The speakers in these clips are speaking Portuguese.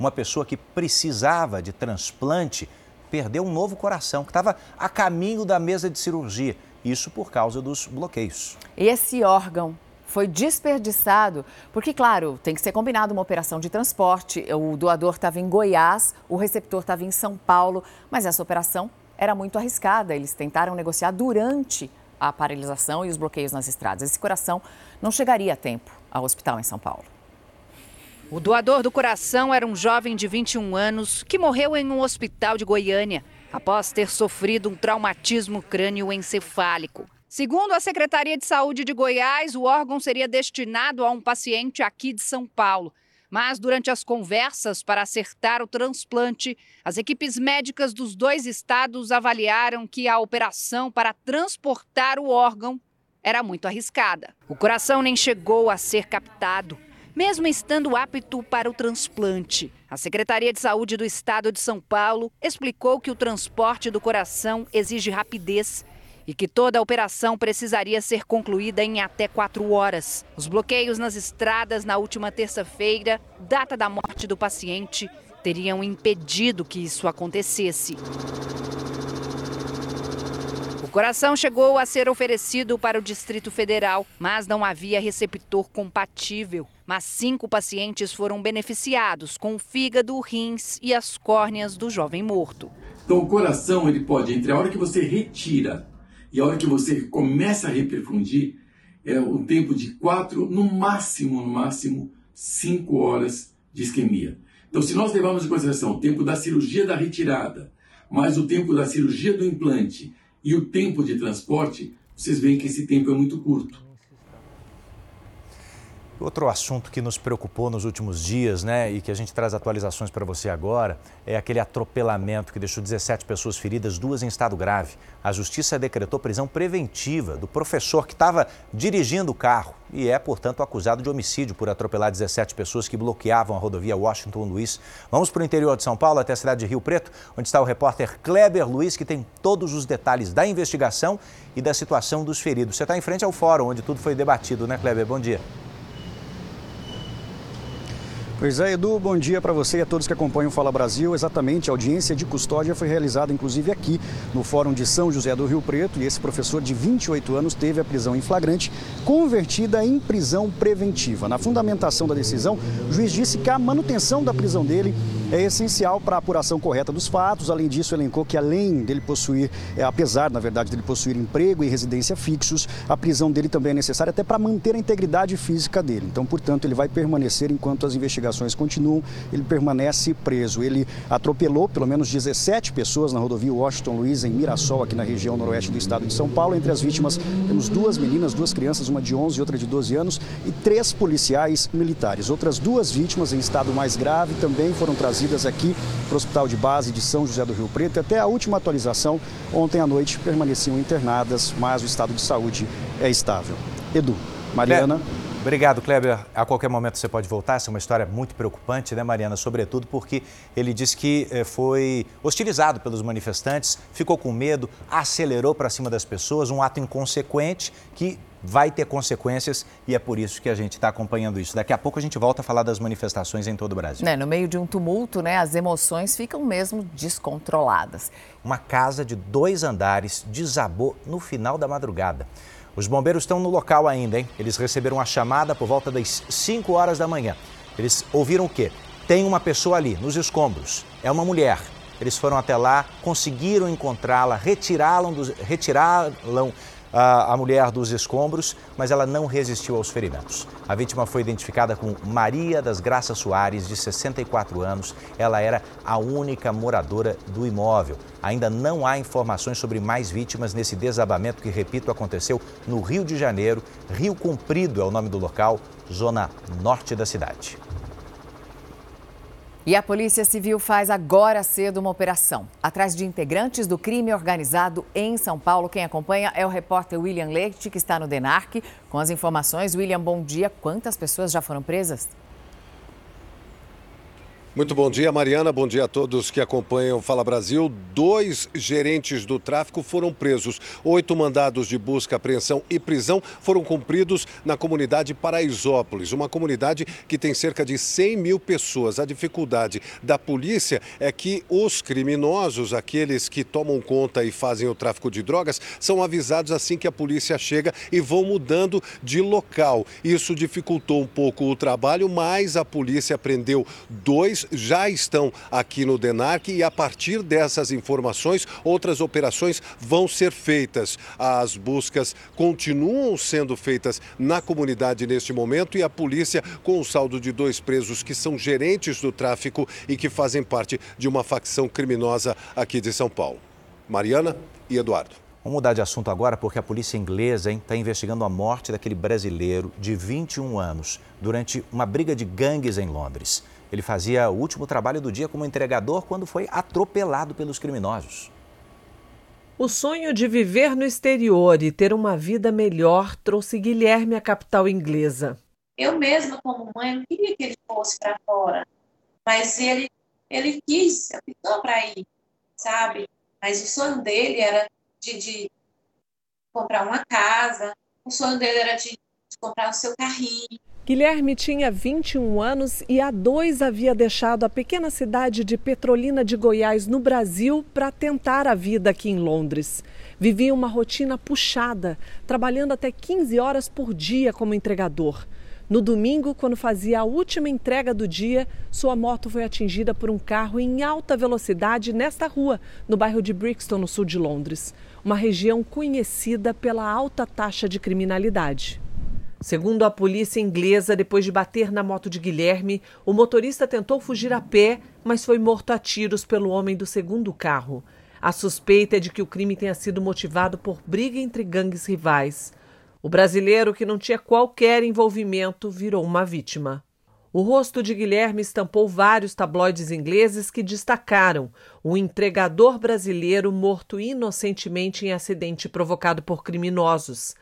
uma pessoa que precisava de transplante perdeu um novo coração, que estava a caminho da mesa de cirurgia. Isso por causa dos bloqueios. Esse órgão foi desperdiçado, porque, claro, tem que ser combinado uma operação de transporte. O doador estava em Goiás, o receptor estava em São Paulo, mas essa operação era muito arriscada. Eles tentaram negociar durante a paralisação e os bloqueios nas estradas. Esse coração não chegaria a tempo ao hospital em São Paulo. O doador do coração era um jovem de 21 anos que morreu em um hospital de Goiânia após ter sofrido um traumatismo crânioencefálico. Segundo a Secretaria de Saúde de Goiás, o órgão seria destinado a um paciente aqui de São Paulo. Mas durante as conversas para acertar o transplante, as equipes médicas dos dois estados avaliaram que a operação para transportar o órgão era muito arriscada. O coração nem chegou a ser captado, mesmo estando apto para o transplante. A Secretaria de Saúde do Estado de São Paulo explicou que o transporte do coração exige rapidez e que toda a operação precisaria ser concluída em até quatro horas. Os bloqueios nas estradas na última terça-feira, data da morte do paciente, teriam impedido que isso acontecesse. O coração chegou a ser oferecido para o Distrito Federal, mas não havia receptor compatível. Mas cinco pacientes foram beneficiados com o fígado, rins e as córneas do jovem morto. Então o coração ele pode, entre a hora que você retira e a hora que você começa a reperfundir, é o tempo de quatro, no máximo, no máximo, cinco horas de isquemia. Então, se nós levarmos em consideração o tempo da cirurgia da retirada, mais o tempo da cirurgia do implante e o tempo de transporte, vocês veem que esse tempo é muito curto. Outro assunto que nos preocupou nos últimos dias, né, e que a gente traz atualizações para você agora, é aquele atropelamento que deixou 17 pessoas feridas, duas em estado grave. A justiça decretou prisão preventiva do professor que estava dirigindo o carro e é, portanto, acusado de homicídio por atropelar 17 pessoas que bloqueavam a rodovia Washington Luiz. Vamos para o interior de São Paulo, até a cidade de Rio Preto, onde está o repórter Kleber Luiz, que tem todos os detalhes da investigação e da situação dos feridos. Você está em frente ao fórum, onde tudo foi debatido, né, Kleber? Bom dia. Pois é, Edu, bom dia para você e a todos que acompanham o Fala Brasil. Exatamente, a audiência de custódia foi realizada inclusive aqui no Fórum de São José do Rio Preto e esse professor de 28 anos teve a prisão em flagrante convertida em prisão preventiva. Na fundamentação da decisão, o juiz disse que a manutenção da prisão dele é essencial para a apuração correta dos fatos. Além disso, elencou que além dele possuir, é, apesar, na verdade, dele possuir emprego e residência fixos, a prisão dele também é necessária até para manter a integridade física dele. Então, portanto, ele vai permanecer enquanto as investigações continuam, ele permanece preso. Ele atropelou pelo menos 17 pessoas na rodovia Washington Luiz, em Mirassol, aqui na região noroeste do estado de São Paulo. Entre as vítimas, temos duas meninas, duas crianças, uma de 11 e outra de 12 anos, e três policiais militares. Outras duas vítimas em estado mais grave também foram trazidas aqui para o Hospital de Base de São José do Rio Preto. Até a última atualização, ontem à noite, permaneciam internadas, mas o estado de saúde é estável. Edu, Mariana. É. Obrigado, Kleber. A qualquer momento você pode voltar. Essa é uma história muito preocupante, né, Mariana? Sobretudo porque ele disse que eh, foi hostilizado pelos manifestantes, ficou com medo, acelerou para cima das pessoas, um ato inconsequente que vai ter consequências e é por isso que a gente está acompanhando isso. Daqui a pouco a gente volta a falar das manifestações em todo o Brasil. É, no meio de um tumulto, né, as emoções ficam mesmo descontroladas. Uma casa de dois andares desabou no final da madrugada. Os bombeiros estão no local ainda, hein? Eles receberam a chamada por volta das 5 horas da manhã. Eles ouviram o quê? Tem uma pessoa ali, nos escombros. É uma mulher. Eles foram até lá, conseguiram encontrá-la, retirá-la retirá a, a mulher dos escombros, mas ela não resistiu aos ferimentos. A vítima foi identificada como Maria das Graças Soares, de 64 anos. Ela era a única moradora do imóvel. Ainda não há informações sobre mais vítimas nesse desabamento que, repito, aconteceu no Rio de Janeiro. Rio Comprido é o nome do local, zona norte da cidade. E a Polícia Civil faz agora cedo uma operação atrás de integrantes do crime organizado em São Paulo. Quem acompanha é o repórter William Leite, que está no DENARC. Com as informações, William, bom dia. Quantas pessoas já foram presas? Muito bom dia, Mariana. Bom dia a todos que acompanham Fala Brasil. Dois gerentes do tráfico foram presos. Oito mandados de busca, apreensão e prisão foram cumpridos na comunidade Paraisópolis, uma comunidade que tem cerca de 100 mil pessoas. A dificuldade da polícia é que os criminosos, aqueles que tomam conta e fazem o tráfico de drogas, são avisados assim que a polícia chega e vão mudando de local. Isso dificultou um pouco o trabalho, mas a polícia prendeu dois já estão aqui no DENARC e a partir dessas informações, outras operações vão ser feitas. As buscas continuam sendo feitas na comunidade neste momento e a polícia, com o saldo de dois presos que são gerentes do tráfico e que fazem parte de uma facção criminosa aqui de São Paulo. Mariana e Eduardo. Vamos mudar de assunto agora porque a polícia inglesa está investigando a morte daquele brasileiro de 21 anos durante uma briga de gangues em Londres. Ele fazia o último trabalho do dia como entregador quando foi atropelado pelos criminosos. O sonho de viver no exterior e ter uma vida melhor trouxe Guilherme à capital inglesa. Eu mesma, como mãe, não queria que ele fosse para fora, mas ele, ele quis, optou para ir, sabe? Mas o sonho dele era de, de comprar uma casa, o sonho dele era de, de comprar o seu carrinho. Guilherme tinha 21 anos e há dois havia deixado a pequena cidade de Petrolina de Goiás, no Brasil, para tentar a vida aqui em Londres. Vivia uma rotina puxada, trabalhando até 15 horas por dia como entregador. No domingo, quando fazia a última entrega do dia, sua moto foi atingida por um carro em alta velocidade nesta rua, no bairro de Brixton, no sul de Londres, uma região conhecida pela alta taxa de criminalidade. Segundo a polícia inglesa, depois de bater na moto de Guilherme, o motorista tentou fugir a pé, mas foi morto a tiros pelo homem do segundo carro. A suspeita é de que o crime tenha sido motivado por briga entre gangues rivais. O brasileiro, que não tinha qualquer envolvimento, virou uma vítima. O rosto de Guilherme estampou vários tabloides ingleses que destacaram o entregador brasileiro morto inocentemente em acidente provocado por criminosos.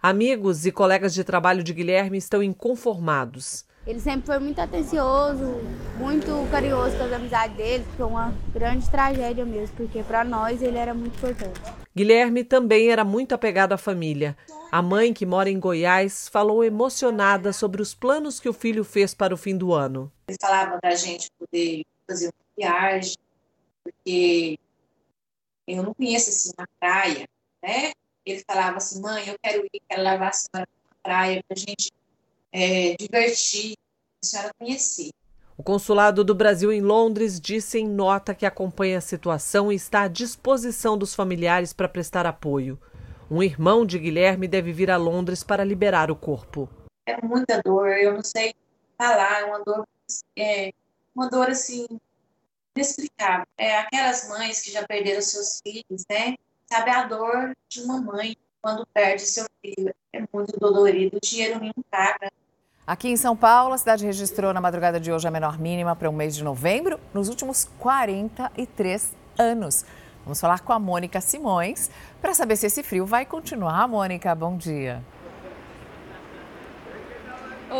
Amigos e colegas de trabalho de Guilherme estão inconformados. Ele sempre foi muito atencioso, muito carinhoso com as amizades dele, foi uma grande tragédia mesmo, porque para nós ele era muito importante. Guilherme também era muito apegado à família. A mãe, que mora em Goiás, falou emocionada sobre os planos que o filho fez para o fim do ano. Ele falava da gente poder fazer uma viagem, porque eu não conheço assim uma praia, né? Ele falava assim, mãe, eu quero ir, quero levar a senhora para a praia para a gente é, divertir, a senhora conhecer. O Consulado do Brasil em Londres disse em nota que acompanha a situação e está à disposição dos familiares para prestar apoio. Um irmão de Guilherme deve vir a Londres para liberar o corpo. É muita dor, eu não sei falar, é uma dor, é, uma dor assim, inexplicável. É aquelas mães que já perderam seus filhos, né? Sabe a dor de uma mãe quando perde seu filho. É muito dolorido, o dinheiro não paga. Aqui em São Paulo, a cidade registrou na madrugada de hoje a menor mínima para o mês de novembro nos últimos 43 anos. Vamos falar com a Mônica Simões para saber se esse frio vai continuar. Mônica, bom dia.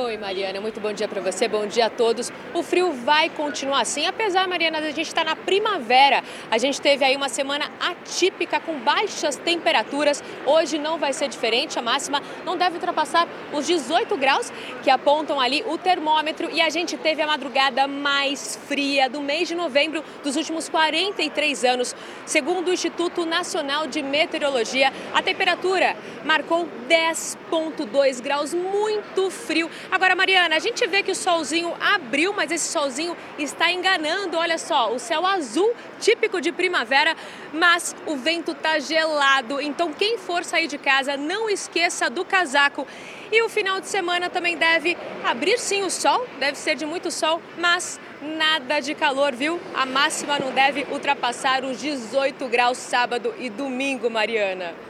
Oi, Mariana, muito bom dia para você, bom dia a todos. O frio vai continuar assim, apesar, Mariana, da gente estar tá na primavera. A gente teve aí uma semana atípica com baixas temperaturas. Hoje não vai ser diferente, a máxima não deve ultrapassar os 18 graus que apontam ali o termômetro. E a gente teve a madrugada mais fria do mês de novembro dos últimos 43 anos. Segundo o Instituto Nacional de Meteorologia, a temperatura marcou 10,2 graus, muito frio. Agora, Mariana, a gente vê que o solzinho abriu, mas esse solzinho está enganando. Olha só, o céu azul, típico de primavera, mas o vento está gelado. Então, quem for sair de casa, não esqueça do casaco. E o final de semana também deve abrir sim o sol, deve ser de muito sol, mas nada de calor, viu? A máxima não deve ultrapassar os 18 graus sábado e domingo, Mariana.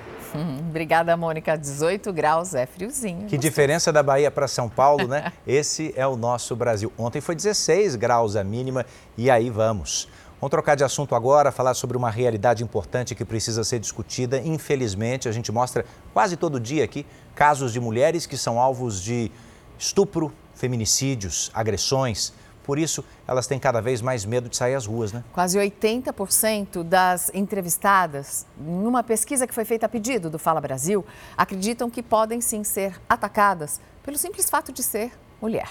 Obrigada, Mônica. 18 graus é friozinho. Que diferença da Bahia para São Paulo, né? Esse é o nosso Brasil. Ontem foi 16 graus a mínima e aí vamos. Vamos trocar de assunto agora, falar sobre uma realidade importante que precisa ser discutida. Infelizmente, a gente mostra quase todo dia aqui casos de mulheres que são alvos de estupro, feminicídios, agressões por isso elas têm cada vez mais medo de sair às ruas, né? Quase 80% das entrevistadas, em uma pesquisa que foi feita a pedido do Fala Brasil, acreditam que podem sim ser atacadas pelo simples fato de ser mulher.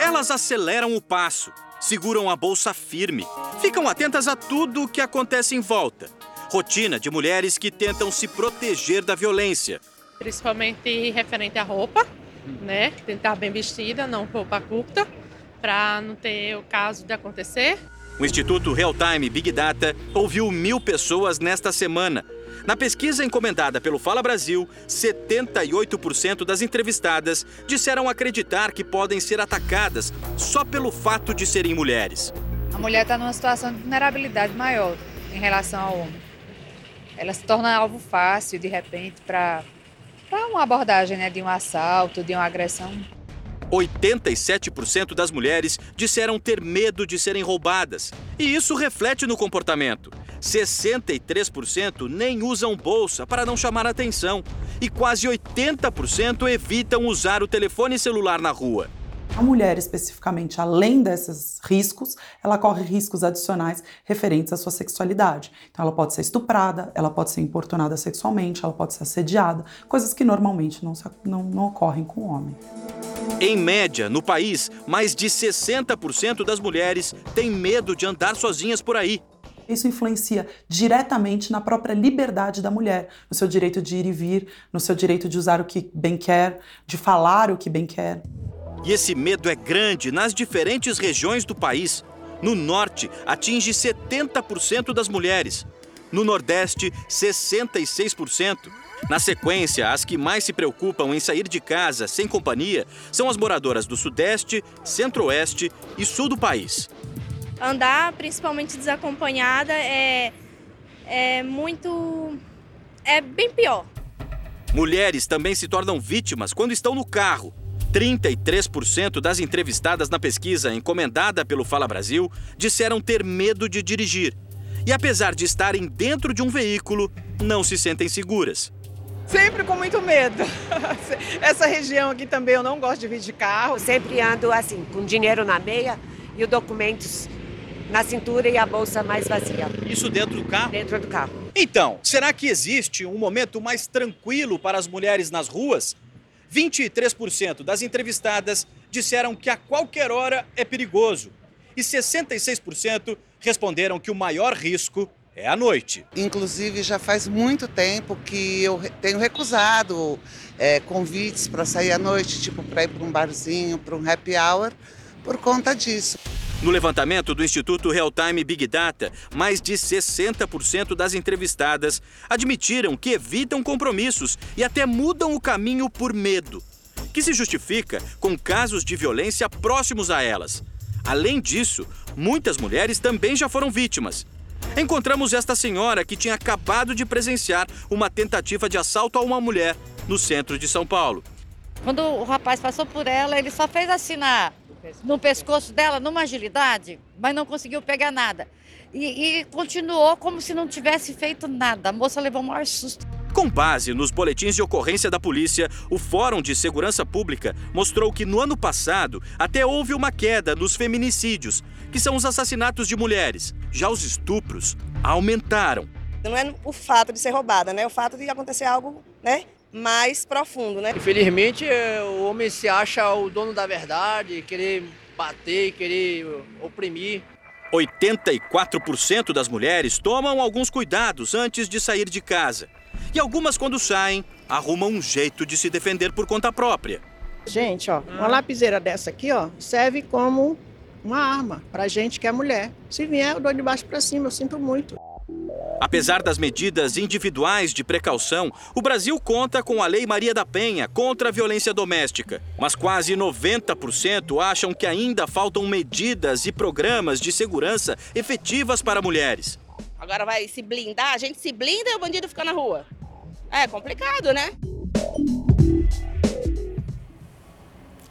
Elas aceleram o passo, seguram a bolsa firme, ficam atentas a tudo o que acontece em volta. Rotina de mulheres que tentam se proteger da violência. Principalmente referente à roupa, né? Tentar bem vestida, não roupa curta, para não ter o caso de acontecer. O Instituto Real Time Big Data ouviu mil pessoas nesta semana na pesquisa encomendada pelo Fala Brasil, 78% das entrevistadas disseram acreditar que podem ser atacadas só pelo fato de serem mulheres. A mulher está numa situação de vulnerabilidade maior em relação ao homem. Ela se torna alvo fácil, de repente, para uma abordagem né, de um assalto, de uma agressão. 87% das mulheres disseram ter medo de serem roubadas. E isso reflete no comportamento. 63% nem usam bolsa para não chamar atenção. E quase 80% evitam usar o telefone celular na rua. A mulher, especificamente, além desses riscos, ela corre riscos adicionais referentes à sua sexualidade. Então, ela pode ser estuprada, ela pode ser importunada sexualmente, ela pode ser assediada, coisas que normalmente não, não, não ocorrem com o homem. Em média, no país, mais de 60% das mulheres têm medo de andar sozinhas por aí. Isso influencia diretamente na própria liberdade da mulher, no seu direito de ir e vir, no seu direito de usar o que bem quer, de falar o que bem quer. E esse medo é grande nas diferentes regiões do país. No norte, atinge 70% das mulheres. No nordeste, 66%. Na sequência, as que mais se preocupam em sair de casa sem companhia são as moradoras do Sudeste, Centro-Oeste e Sul do país. Andar, principalmente desacompanhada, é, é muito. é bem pior. Mulheres também se tornam vítimas quando estão no carro. 33% das entrevistadas na pesquisa encomendada pelo Fala Brasil disseram ter medo de dirigir. E apesar de estarem dentro de um veículo, não se sentem seguras. Sempre com muito medo. Essa região aqui também eu não gosto de vir de carro. Sempre ando assim, com dinheiro na meia e os documentos na cintura e a bolsa mais vazia. Isso dentro do carro? Dentro do carro. Então, será que existe um momento mais tranquilo para as mulheres nas ruas? 23% das entrevistadas disseram que a qualquer hora é perigoso e 66% responderam que o maior risco é à noite. Inclusive, já faz muito tempo que eu tenho recusado é, convites para sair à noite, tipo para ir para um barzinho, para um happy hour, por conta disso. No levantamento do Instituto Real Time Big Data, mais de 60% das entrevistadas admitiram que evitam compromissos e até mudam o caminho por medo, que se justifica com casos de violência próximos a elas. Além disso, muitas mulheres também já foram vítimas. Encontramos esta senhora que tinha acabado de presenciar uma tentativa de assalto a uma mulher no centro de São Paulo. Quando o rapaz passou por ela, ele só fez na, no pescoço dela, numa agilidade, mas não conseguiu pegar nada. E, e continuou como se não tivesse feito nada. A moça levou o maior susto. Com base nos boletins de ocorrência da polícia, o Fórum de Segurança Pública mostrou que no ano passado até houve uma queda nos feminicídios, que são os assassinatos de mulheres. Já os estupros aumentaram. Não é o fato de ser roubada, né? É o fato de acontecer algo, né? Mais profundo, né? Infelizmente, é, o homem se acha o dono da verdade, querer bater, querer oprimir. 84% das mulheres tomam alguns cuidados antes de sair de casa. E algumas, quando saem, arrumam um jeito de se defender por conta própria. Gente, ó, uma lapiseira dessa aqui, ó, serve como uma arma pra gente que é mulher. Se vier, eu dou de baixo pra cima, eu sinto muito. Apesar das medidas individuais de precaução, o Brasil conta com a Lei Maria da Penha contra a violência doméstica. Mas quase 90% acham que ainda faltam medidas e programas de segurança efetivas para mulheres. Agora vai se blindar, a gente se blinda e o bandido fica na rua. É complicado, né?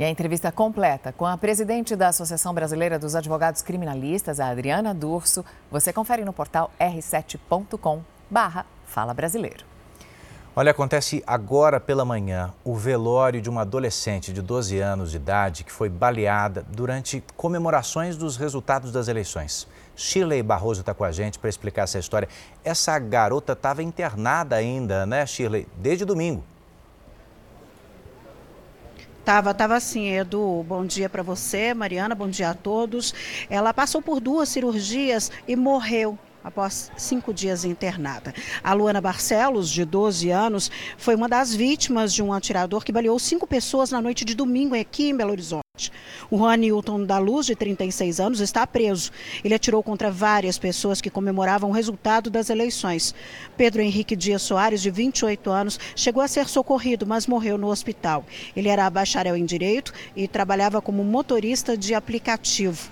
E a entrevista completa com a presidente da Associação Brasileira dos Advogados Criminalistas, a Adriana Durso, você confere no portal r7.com/barra Fala Brasileiro. Olha, acontece agora pela manhã o velório de uma adolescente de 12 anos de idade que foi baleada durante comemorações dos resultados das eleições. Shirley Barroso está com a gente para explicar essa história. Essa garota estava internada ainda, né, Shirley? Desde domingo. Tava, tava assim, Edu. Bom dia para você, Mariana. Bom dia a todos. Ela passou por duas cirurgias e morreu após cinco dias internada. A Luana Barcelos, de 12 anos, foi uma das vítimas de um atirador que baleou cinco pessoas na noite de domingo aqui em Belo Horizonte. O Juan Newton da Luz, de 36 anos, está preso. Ele atirou contra várias pessoas que comemoravam o resultado das eleições. Pedro Henrique Dias Soares, de 28 anos, chegou a ser socorrido, mas morreu no hospital. Ele era bacharel em Direito e trabalhava como motorista de aplicativo.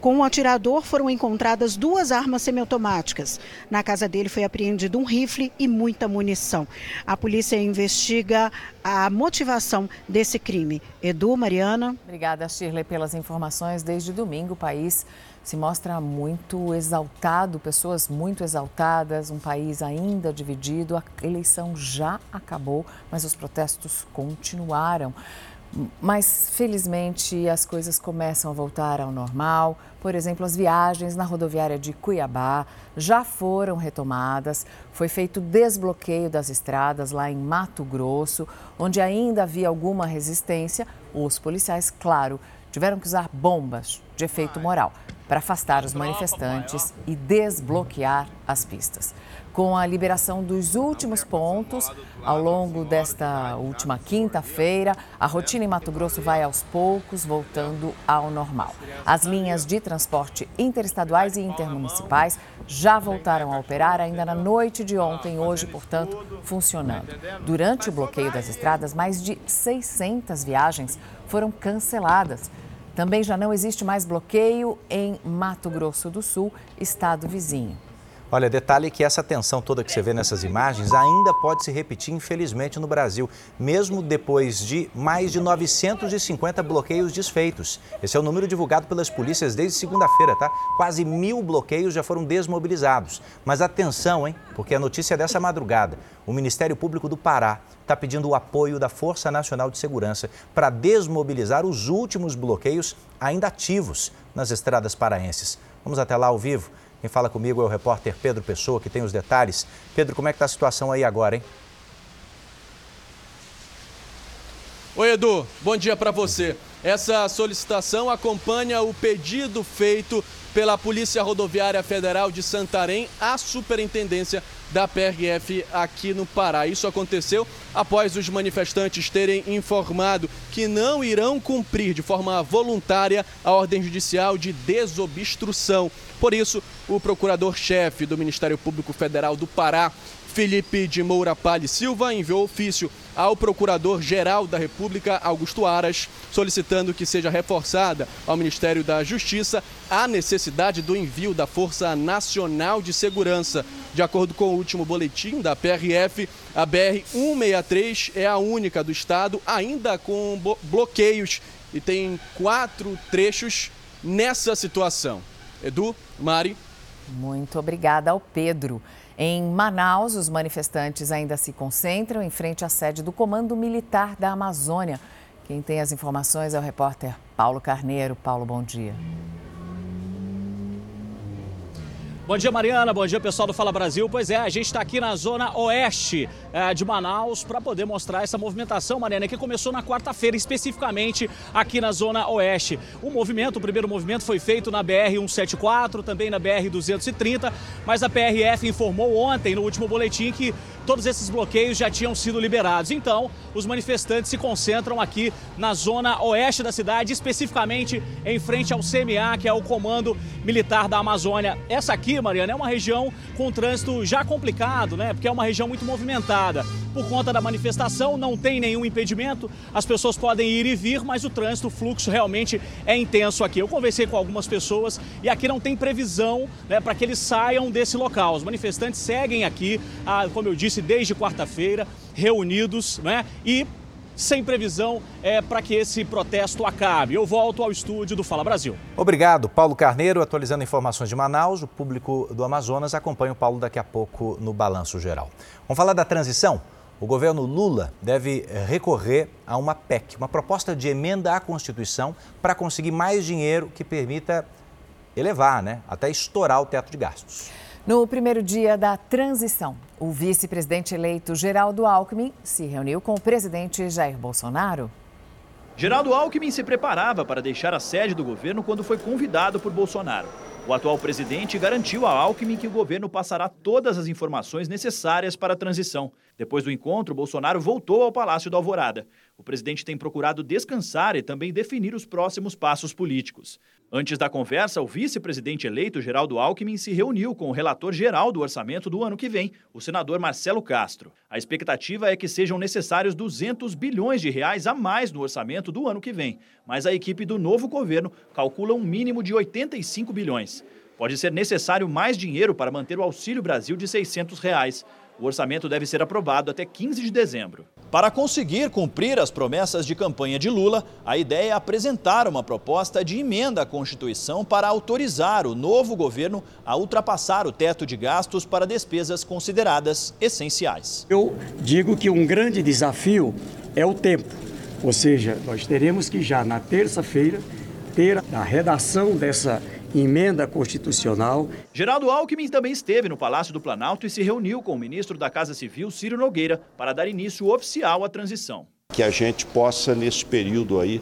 Com o atirador foram encontradas duas armas semiautomáticas. Na casa dele foi apreendido um rifle e muita munição. A polícia investiga a motivação desse crime. Edu, Mariana. Obrigada, Shirley, pelas informações. Desde domingo, o país se mostra muito exaltado, pessoas muito exaltadas, um país ainda dividido. A eleição já acabou, mas os protestos continuaram. Mas, felizmente, as coisas começam a voltar ao normal. Por exemplo, as viagens na rodoviária de Cuiabá já foram retomadas. Foi feito desbloqueio das estradas lá em Mato Grosso, onde ainda havia alguma resistência. Os policiais, claro, tiveram que usar bombas de efeito moral para afastar os manifestantes e desbloquear as pistas com a liberação dos últimos pontos ao longo desta última quinta-feira. A rotina em Mato Grosso vai aos poucos voltando ao normal. As linhas de transporte interestaduais e intermunicipais já voltaram a operar ainda na noite de ontem, hoje, portanto, funcionando. Durante o bloqueio das estradas, mais de 600 viagens foram canceladas. Também já não existe mais bloqueio em Mato Grosso do Sul, estado vizinho. Olha, detalhe que essa tensão toda que você vê nessas imagens ainda pode se repetir, infelizmente, no Brasil, mesmo depois de mais de 950 bloqueios desfeitos. Esse é o número divulgado pelas polícias desde segunda-feira, tá? Quase mil bloqueios já foram desmobilizados. Mas atenção, hein? Porque a notícia é dessa madrugada. O Ministério Público do Pará está pedindo o apoio da Força Nacional de Segurança para desmobilizar os últimos bloqueios ainda ativos nas estradas paraenses. Vamos até lá ao vivo. Quem fala comigo é o repórter Pedro Pessoa, que tem os detalhes. Pedro, como é que está a situação aí agora, hein? Oi, Edu. Bom dia para você. Essa solicitação acompanha o pedido feito pela Polícia Rodoviária Federal de Santarém à Superintendência da PRF aqui no Pará. Isso aconteceu após os manifestantes terem informado que não irão cumprir de forma voluntária a ordem judicial de desobstrução. Por isso, o procurador-chefe do Ministério Público Federal do Pará, Felipe de Moura Palli Silva enviou ofício ao Procurador-Geral da República, Augusto Aras, solicitando que seja reforçada ao Ministério da Justiça a necessidade do envio da Força Nacional de Segurança. De acordo com o último boletim da PRF, a BR-163 é a única do estado ainda com bloqueios e tem quatro trechos nessa situação. Edu, Mari. Muito obrigada ao Pedro. Em Manaus, os manifestantes ainda se concentram em frente à sede do Comando Militar da Amazônia. Quem tem as informações é o repórter Paulo Carneiro. Paulo, bom dia. Bom dia, Mariana. Bom dia, pessoal do Fala Brasil. Pois é, a gente está aqui na zona oeste é, de Manaus para poder mostrar essa movimentação, Mariana, que começou na quarta-feira, especificamente aqui na zona oeste. O movimento, o primeiro movimento foi feito na BR-174, também na BR-230, mas a PRF informou ontem, no último boletim, que todos esses bloqueios já tinham sido liberados. Então, os manifestantes se concentram aqui na zona oeste da cidade, especificamente em frente ao CMA, que é o Comando Militar da Amazônia. Essa aqui Mariana, é uma região com trânsito já complicado, né? Porque é uma região muito movimentada. Por conta da manifestação, não tem nenhum impedimento, as pessoas podem ir e vir, mas o trânsito, o fluxo realmente é intenso aqui. Eu conversei com algumas pessoas e aqui não tem previsão né, para que eles saiam desse local. Os manifestantes seguem aqui, ah, como eu disse, desde quarta-feira, reunidos, né? E sem previsão é, para que esse protesto acabe. Eu volto ao estúdio do Fala Brasil. Obrigado, Paulo Carneiro, atualizando informações de Manaus. O público do Amazonas acompanha o Paulo daqui a pouco no Balanço Geral. Vamos falar da transição? O governo Lula deve recorrer a uma PEC, uma proposta de emenda à Constituição, para conseguir mais dinheiro que permita elevar, né, até estourar o teto de gastos. No primeiro dia da transição, o vice-presidente eleito Geraldo Alckmin se reuniu com o presidente Jair Bolsonaro. Geraldo Alckmin se preparava para deixar a sede do governo quando foi convidado por Bolsonaro. O atual presidente garantiu a Alckmin que o governo passará todas as informações necessárias para a transição. Depois do encontro, Bolsonaro voltou ao Palácio do Alvorada. O presidente tem procurado descansar e também definir os próximos passos políticos. Antes da conversa, o vice-presidente eleito Geraldo Alckmin se reuniu com o relator geral do orçamento do ano que vem, o senador Marcelo Castro. A expectativa é que sejam necessários 200 bilhões de reais a mais no orçamento do ano que vem, mas a equipe do novo governo calcula um mínimo de 85 bilhões. Pode ser necessário mais dinheiro para manter o Auxílio Brasil de 600 reais. O orçamento deve ser aprovado até 15 de dezembro. Para conseguir cumprir as promessas de campanha de Lula, a ideia é apresentar uma proposta de emenda à Constituição para autorizar o novo governo a ultrapassar o teto de gastos para despesas consideradas essenciais. Eu digo que um grande desafio é o tempo, ou seja, nós teremos que já na terça-feira ter a redação dessa emenda constitucional. Geraldo Alckmin também esteve no Palácio do Planalto e se reuniu com o ministro da Casa Civil, Ciro Nogueira, para dar início oficial à transição. Que a gente possa, nesse período aí,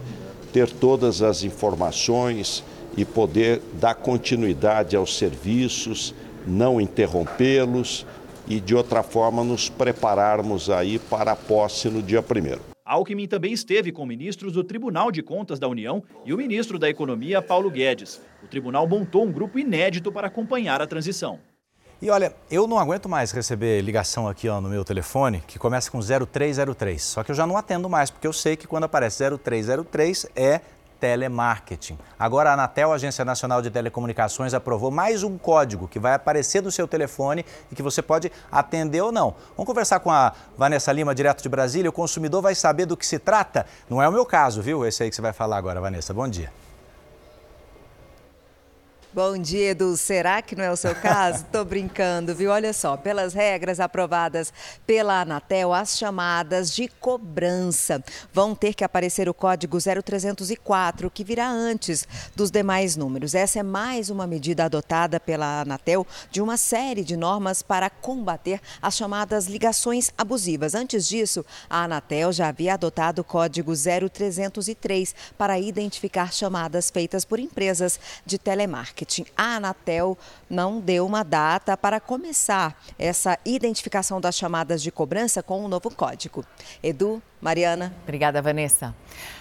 ter todas as informações e poder dar continuidade aos serviços, não interrompê-los e, de outra forma, nos prepararmos aí para a posse no dia primeiro. Alckmin também esteve com ministros do Tribunal de Contas da União e o ministro da Economia, Paulo Guedes. O tribunal montou um grupo inédito para acompanhar a transição. E olha, eu não aguento mais receber ligação aqui ó, no meu telefone que começa com 0303. Só que eu já não atendo mais, porque eu sei que quando aparece 0303 é telemarketing. Agora a Anatel, Agência Nacional de Telecomunicações, aprovou mais um código que vai aparecer no seu telefone e que você pode atender ou não. Vamos conversar com a Vanessa Lima, direto de Brasília. O consumidor vai saber do que se trata. Não é o meu caso, viu? Esse aí que você vai falar agora, Vanessa. Bom dia. Bom dia, Edu. Será que não é o seu caso? Tô brincando, viu? Olha só, pelas regras aprovadas pela Anatel, as chamadas de cobrança vão ter que aparecer o código 0304, que virá antes dos demais números. Essa é mais uma medida adotada pela Anatel de uma série de normas para combater as chamadas ligações abusivas. Antes disso, a Anatel já havia adotado o código 0303 para identificar chamadas feitas por empresas de telemarketing marketing. A Anatel não deu uma data para começar essa identificação das chamadas de cobrança com o novo código. Edu, Mariana. Obrigada, Vanessa.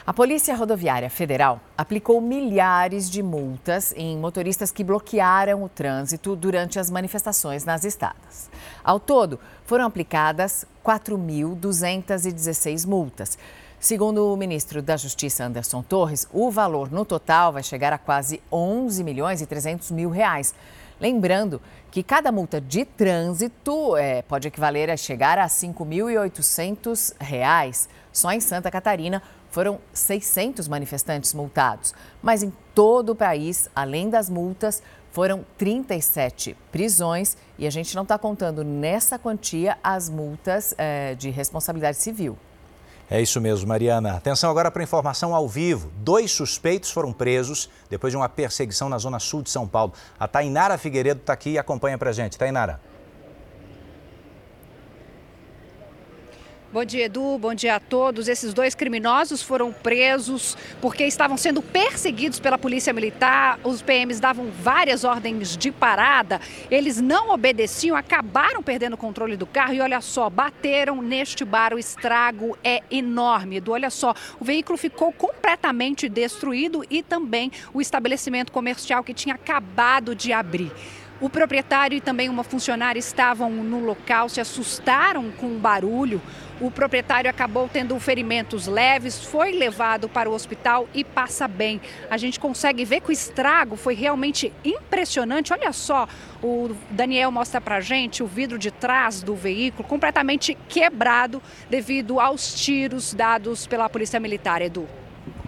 A Polícia Rodoviária Federal aplicou milhares de multas em motoristas que bloquearam o trânsito durante as manifestações nas estradas. Ao todo, foram aplicadas 4.216 multas. Segundo o ministro da Justiça, Anderson Torres, o valor no total vai chegar a quase 11 milhões e 300 mil reais. Lembrando que cada multa de trânsito é, pode equivaler a chegar a 5.800 reais. Só em Santa Catarina foram 600 manifestantes multados. Mas em todo o país, além das multas, foram 37 prisões e a gente não está contando nessa quantia as multas é, de responsabilidade civil. É isso mesmo, Mariana. Atenção agora para informação ao vivo. Dois suspeitos foram presos depois de uma perseguição na zona sul de São Paulo. A Tainara Figueiredo está aqui e acompanha para a gente. Tainara. Bom dia, Edu. Bom dia a todos. Esses dois criminosos foram presos porque estavam sendo perseguidos pela Polícia Militar. Os PMs davam várias ordens de parada. Eles não obedeciam, acabaram perdendo o controle do carro e olha só, bateram neste bar. O estrago é enorme, Edu. Olha só, o veículo ficou completamente destruído e também o estabelecimento comercial que tinha acabado de abrir. O proprietário e também uma funcionária estavam no local, se assustaram com o barulho. O proprietário acabou tendo ferimentos leves, foi levado para o hospital e passa bem. A gente consegue ver que o estrago foi realmente impressionante. Olha só, o Daniel mostra pra gente o vidro de trás do veículo completamente quebrado devido aos tiros dados pela Polícia Militar, Edu.